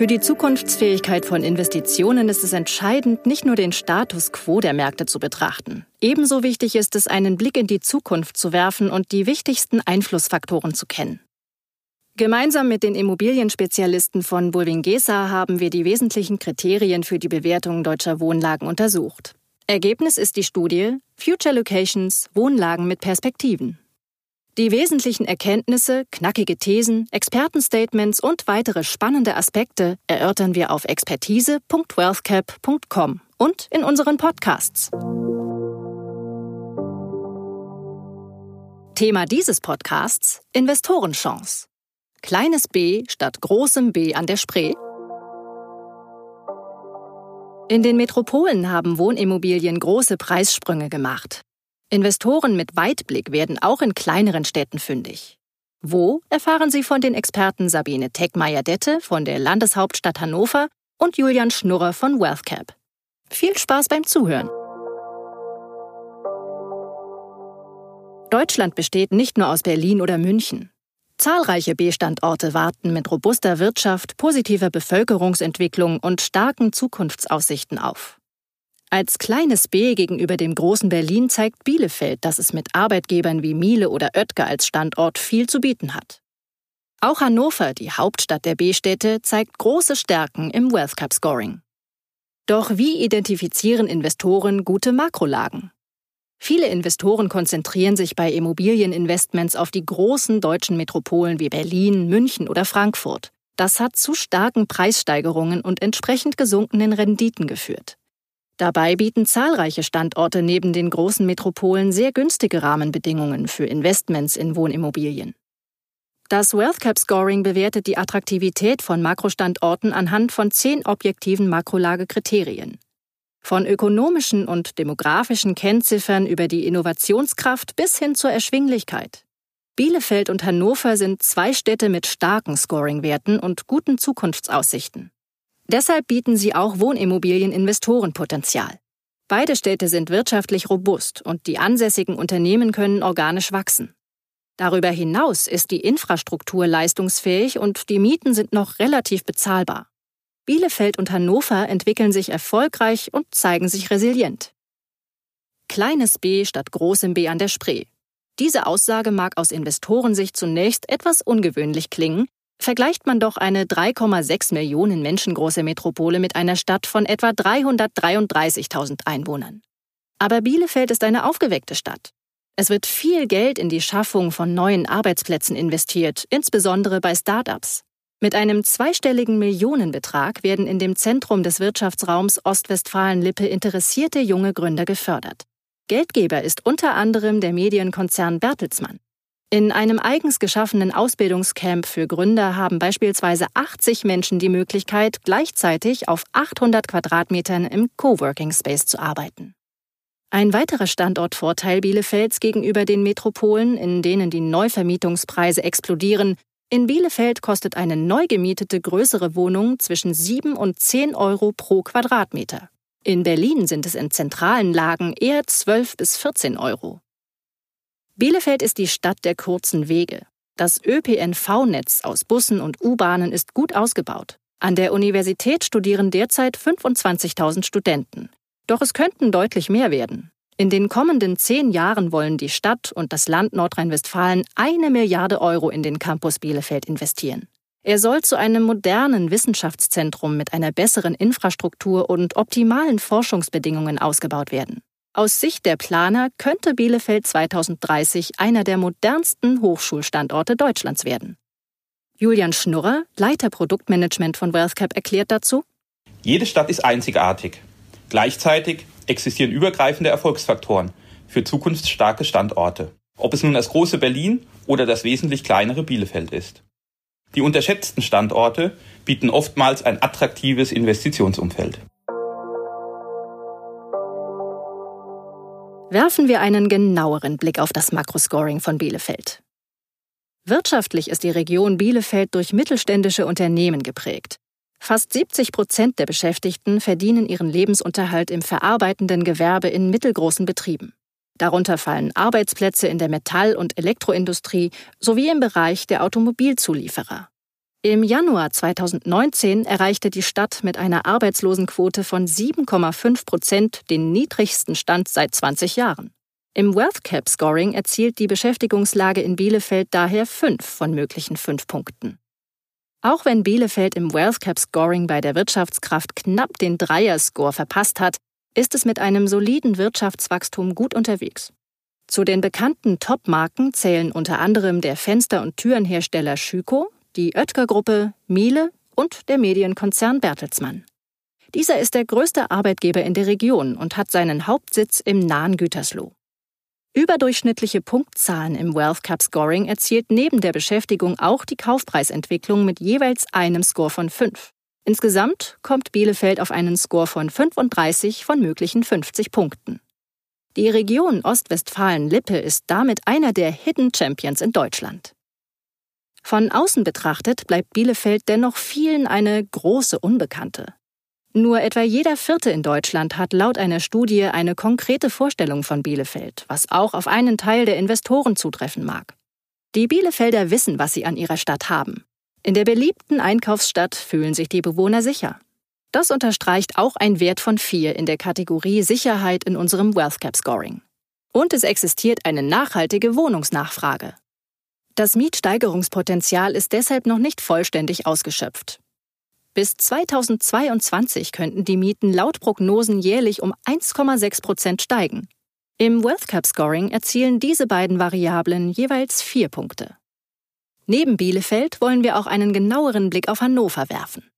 Für die Zukunftsfähigkeit von Investitionen ist es entscheidend, nicht nur den Status quo der Märkte zu betrachten. Ebenso wichtig ist es, einen Blick in die Zukunft zu werfen und die wichtigsten Einflussfaktoren zu kennen. Gemeinsam mit den Immobilienspezialisten von Bulwingesa haben wir die wesentlichen Kriterien für die Bewertung deutscher Wohnlagen untersucht. Ergebnis ist die Studie Future Locations Wohnlagen mit Perspektiven. Die wesentlichen Erkenntnisse, knackige Thesen, Expertenstatements und weitere spannende Aspekte erörtern wir auf expertise.wealthcap.com und in unseren Podcasts. Thema dieses Podcasts Investorenchance. Kleines B statt großem B an der Spree. In den Metropolen haben Wohnimmobilien große Preissprünge gemacht. Investoren mit Weitblick werden auch in kleineren Städten fündig. Wo erfahren Sie von den Experten Sabine Teckmeier-Dette von der Landeshauptstadt Hannover und Julian Schnurrer von WealthCap. Viel Spaß beim Zuhören. Deutschland besteht nicht nur aus Berlin oder München. Zahlreiche B-Standorte warten mit robuster Wirtschaft, positiver Bevölkerungsentwicklung und starken Zukunftsaussichten auf. Als kleines B gegenüber dem großen Berlin zeigt Bielefeld, dass es mit Arbeitgebern wie Miele oder Oetker als Standort viel zu bieten hat. Auch Hannover, die Hauptstadt der B-Städte, zeigt große Stärken im Wealth Cup Scoring. Doch wie identifizieren Investoren gute Makrolagen? Viele Investoren konzentrieren sich bei Immobilieninvestments auf die großen deutschen Metropolen wie Berlin, München oder Frankfurt. Das hat zu starken Preissteigerungen und entsprechend gesunkenen Renditen geführt. Dabei bieten zahlreiche Standorte neben den großen Metropolen sehr günstige Rahmenbedingungen für Investments in Wohnimmobilien. Das WealthCap Scoring bewertet die Attraktivität von Makrostandorten anhand von zehn objektiven Makrolagekriterien. Von ökonomischen und demografischen Kennziffern über die Innovationskraft bis hin zur Erschwinglichkeit. Bielefeld und Hannover sind zwei Städte mit starken Scoringwerten und guten Zukunftsaussichten. Deshalb bieten sie auch Wohnimmobilien Investorenpotenzial. Beide Städte sind wirtschaftlich robust und die ansässigen Unternehmen können organisch wachsen. Darüber hinaus ist die Infrastruktur leistungsfähig und die Mieten sind noch relativ bezahlbar. Bielefeld und Hannover entwickeln sich erfolgreich und zeigen sich resilient. Kleines B statt großem B an der Spree. Diese Aussage mag aus Investorensicht zunächst etwas ungewöhnlich klingen, Vergleicht man doch eine 3,6 Millionen Menschen große Metropole mit einer Stadt von etwa 333.000 Einwohnern. Aber Bielefeld ist eine aufgeweckte Stadt. Es wird viel Geld in die Schaffung von neuen Arbeitsplätzen investiert, insbesondere bei Start-ups. Mit einem zweistelligen Millionenbetrag werden in dem Zentrum des Wirtschaftsraums Ostwestfalen-Lippe interessierte junge Gründer gefördert. Geldgeber ist unter anderem der Medienkonzern Bertelsmann. In einem eigens geschaffenen Ausbildungscamp für Gründer haben beispielsweise 80 Menschen die Möglichkeit, gleichzeitig auf 800 Quadratmetern im Coworking Space zu arbeiten. Ein weiterer Standortvorteil Bielefelds gegenüber den Metropolen, in denen die Neuvermietungspreise explodieren, in Bielefeld kostet eine neu gemietete größere Wohnung zwischen 7 und 10 Euro pro Quadratmeter. In Berlin sind es in zentralen Lagen eher 12 bis 14 Euro. Bielefeld ist die Stadt der kurzen Wege. Das ÖPNV-Netz aus Bussen und U-Bahnen ist gut ausgebaut. An der Universität studieren derzeit 25.000 Studenten. Doch es könnten deutlich mehr werden. In den kommenden zehn Jahren wollen die Stadt und das Land Nordrhein-Westfalen eine Milliarde Euro in den Campus Bielefeld investieren. Er soll zu einem modernen Wissenschaftszentrum mit einer besseren Infrastruktur und optimalen Forschungsbedingungen ausgebaut werden. Aus Sicht der Planer könnte Bielefeld 2030 einer der modernsten Hochschulstandorte Deutschlands werden. Julian Schnurrer, Leiter Produktmanagement von WealthCap, erklärt dazu: Jede Stadt ist einzigartig. Gleichzeitig existieren übergreifende Erfolgsfaktoren für zukunftsstarke Standorte. Ob es nun das große Berlin oder das wesentlich kleinere Bielefeld ist. Die unterschätzten Standorte bieten oftmals ein attraktives Investitionsumfeld. Werfen wir einen genaueren Blick auf das Makroscoring von Bielefeld. Wirtschaftlich ist die Region Bielefeld durch mittelständische Unternehmen geprägt. Fast 70 Prozent der Beschäftigten verdienen ihren Lebensunterhalt im verarbeitenden Gewerbe in mittelgroßen Betrieben. Darunter fallen Arbeitsplätze in der Metall- und Elektroindustrie sowie im Bereich der Automobilzulieferer. Im Januar 2019 erreichte die Stadt mit einer Arbeitslosenquote von 7,5 Prozent den niedrigsten Stand seit 20 Jahren. Im Wealth Cap Scoring erzielt die Beschäftigungslage in Bielefeld daher fünf von möglichen fünf Punkten. Auch wenn Bielefeld im Wealth Cap Scoring bei der Wirtschaftskraft knapp den Dreier-Score verpasst hat, ist es mit einem soliden Wirtschaftswachstum gut unterwegs. Zu den bekannten Top-Marken zählen unter anderem der Fenster- und Türenhersteller Schüko, die Oetker-Gruppe, Miele und der Medienkonzern Bertelsmann. Dieser ist der größte Arbeitgeber in der Region und hat seinen Hauptsitz im nahen Gütersloh. Überdurchschnittliche Punktzahlen im Wealth Cup Scoring erzielt neben der Beschäftigung auch die Kaufpreisentwicklung mit jeweils einem Score von 5. Insgesamt kommt Bielefeld auf einen Score von 35 von möglichen 50 Punkten. Die Region Ostwestfalen-Lippe ist damit einer der Hidden Champions in Deutschland. Von außen betrachtet bleibt Bielefeld dennoch vielen eine große Unbekannte. Nur etwa jeder Vierte in Deutschland hat laut einer Studie eine konkrete Vorstellung von Bielefeld, was auch auf einen Teil der Investoren zutreffen mag. Die Bielefelder wissen, was sie an ihrer Stadt haben. In der beliebten Einkaufsstadt fühlen sich die Bewohner sicher. Das unterstreicht auch ein Wert von vier in der Kategorie Sicherheit in unserem Wealth Cap Scoring. Und es existiert eine nachhaltige Wohnungsnachfrage. Das Mietsteigerungspotenzial ist deshalb noch nicht vollständig ausgeschöpft. Bis 2022 könnten die Mieten laut Prognosen jährlich um 1,6 Prozent steigen. Im Wealth Cap Scoring erzielen diese beiden Variablen jeweils vier Punkte. Neben Bielefeld wollen wir auch einen genaueren Blick auf Hannover werfen.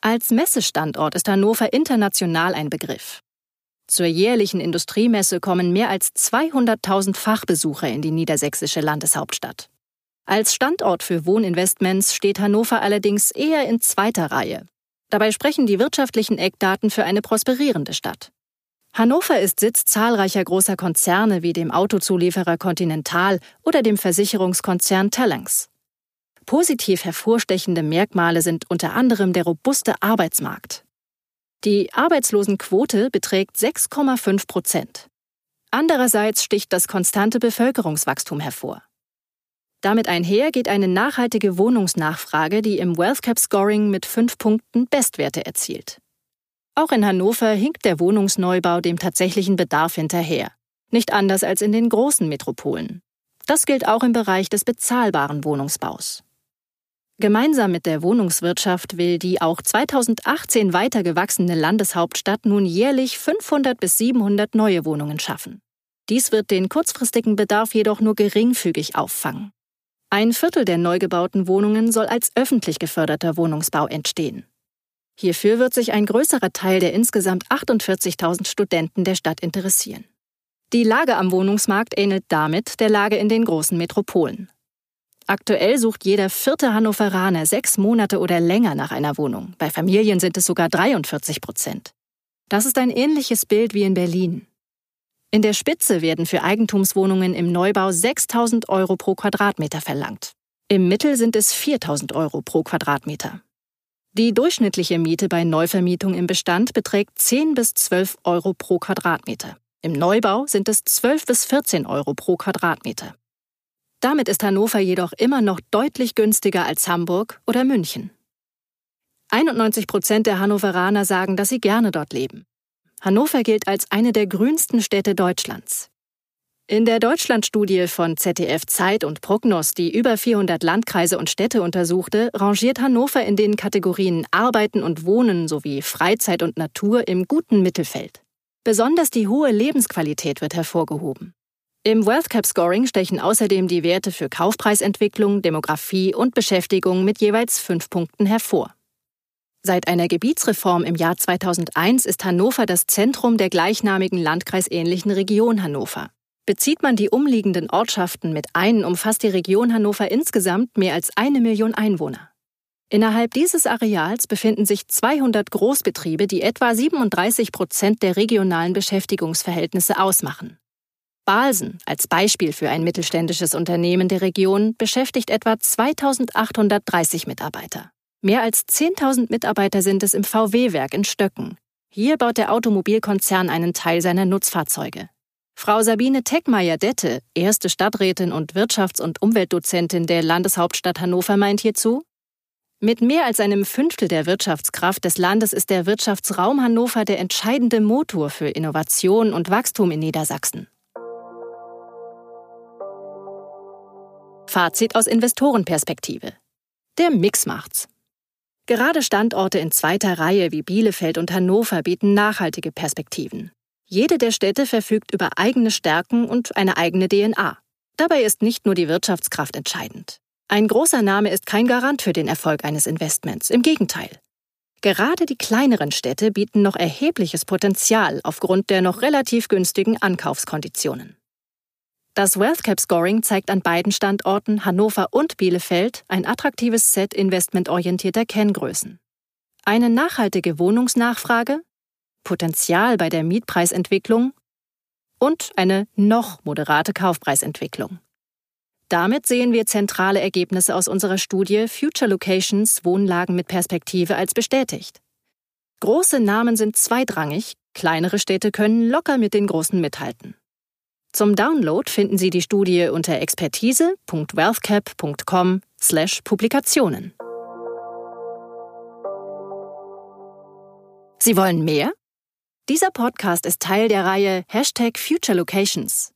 Als Messestandort ist Hannover international ein Begriff. Zur jährlichen Industriemesse kommen mehr als 200.000 Fachbesucher in die niedersächsische Landeshauptstadt. Als Standort für Wohninvestments steht Hannover allerdings eher in zweiter Reihe. Dabei sprechen die wirtschaftlichen Eckdaten für eine prosperierende Stadt. Hannover ist Sitz zahlreicher großer Konzerne wie dem Autozulieferer Continental oder dem Versicherungskonzern Talanx. Positiv hervorstechende Merkmale sind unter anderem der robuste Arbeitsmarkt. Die Arbeitslosenquote beträgt 6,5 Prozent. Andererseits sticht das konstante Bevölkerungswachstum hervor. Damit einher geht eine nachhaltige Wohnungsnachfrage, die im Wealth Cap Scoring mit fünf Punkten Bestwerte erzielt. Auch in Hannover hinkt der Wohnungsneubau dem tatsächlichen Bedarf hinterher. Nicht anders als in den großen Metropolen. Das gilt auch im Bereich des bezahlbaren Wohnungsbaus. Gemeinsam mit der Wohnungswirtschaft will die auch 2018 weiter gewachsene Landeshauptstadt nun jährlich 500 bis 700 neue Wohnungen schaffen. Dies wird den kurzfristigen Bedarf jedoch nur geringfügig auffangen. Ein Viertel der neu gebauten Wohnungen soll als öffentlich geförderter Wohnungsbau entstehen. Hierfür wird sich ein größerer Teil der insgesamt 48.000 Studenten der Stadt interessieren. Die Lage am Wohnungsmarkt ähnelt damit der Lage in den großen Metropolen. Aktuell sucht jeder vierte Hannoveraner sechs Monate oder länger nach einer Wohnung. Bei Familien sind es sogar 43 Prozent. Das ist ein ähnliches Bild wie in Berlin. In der Spitze werden für Eigentumswohnungen im Neubau 6000 Euro pro Quadratmeter verlangt. Im Mittel sind es 4000 Euro pro Quadratmeter. Die durchschnittliche Miete bei Neuvermietung im Bestand beträgt 10 bis 12 Euro pro Quadratmeter. Im Neubau sind es 12 bis 14 Euro pro Quadratmeter. Damit ist Hannover jedoch immer noch deutlich günstiger als Hamburg oder München. 91 Prozent der Hannoveraner sagen, dass sie gerne dort leben. Hannover gilt als eine der grünsten Städte Deutschlands. In der Deutschlandstudie von ZDF Zeit und Prognos, die über 400 Landkreise und Städte untersuchte, rangiert Hannover in den Kategorien Arbeiten und Wohnen sowie Freizeit und Natur im guten Mittelfeld. Besonders die hohe Lebensqualität wird hervorgehoben. Im Wealth Cap Scoring stechen außerdem die Werte für Kaufpreisentwicklung, Demografie und Beschäftigung mit jeweils fünf Punkten hervor. Seit einer Gebietsreform im Jahr 2001 ist Hannover das Zentrum der gleichnamigen landkreisähnlichen Region Hannover. Bezieht man die umliegenden Ortschaften mit ein, umfasst die Region Hannover insgesamt mehr als eine Million Einwohner. Innerhalb dieses Areals befinden sich 200 Großbetriebe, die etwa 37 Prozent der regionalen Beschäftigungsverhältnisse ausmachen. Balsen als Beispiel für ein mittelständisches Unternehmen der Region beschäftigt etwa 2830 Mitarbeiter. Mehr als 10.000 Mitarbeiter sind es im VW-Werk in Stöcken. Hier baut der Automobilkonzern einen Teil seiner Nutzfahrzeuge. Frau Sabine Teckmeier-Dette, erste Stadträtin und Wirtschafts- und Umweltdozentin der Landeshauptstadt Hannover, meint hierzu, Mit mehr als einem Fünftel der Wirtschaftskraft des Landes ist der Wirtschaftsraum Hannover der entscheidende Motor für Innovation und Wachstum in Niedersachsen. Fazit aus Investorenperspektive. Der Mix macht's. Gerade Standorte in zweiter Reihe wie Bielefeld und Hannover bieten nachhaltige Perspektiven. Jede der Städte verfügt über eigene Stärken und eine eigene DNA. Dabei ist nicht nur die Wirtschaftskraft entscheidend. Ein großer Name ist kein Garant für den Erfolg eines Investments, im Gegenteil. Gerade die kleineren Städte bieten noch erhebliches Potenzial aufgrund der noch relativ günstigen Ankaufskonditionen. Das WealthCap Scoring zeigt an beiden Standorten Hannover und Bielefeld ein attraktives Set investmentorientierter Kenngrößen. Eine nachhaltige Wohnungsnachfrage, Potenzial bei der Mietpreisentwicklung und eine noch moderate Kaufpreisentwicklung. Damit sehen wir zentrale Ergebnisse aus unserer Studie Future Locations Wohnlagen mit Perspektive als bestätigt. Große Namen sind zweitrangig, kleinere Städte können locker mit den großen mithalten. Zum Download finden Sie die Studie unter expertise.wealthcap.com/publikationen. Sie wollen mehr? Dieser Podcast ist Teil der Reihe Hashtag Future Locations.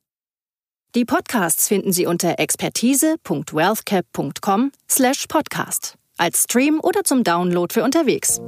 Die Podcasts finden Sie unter expertise.wealthcap.com/podcast als Stream oder zum Download für unterwegs.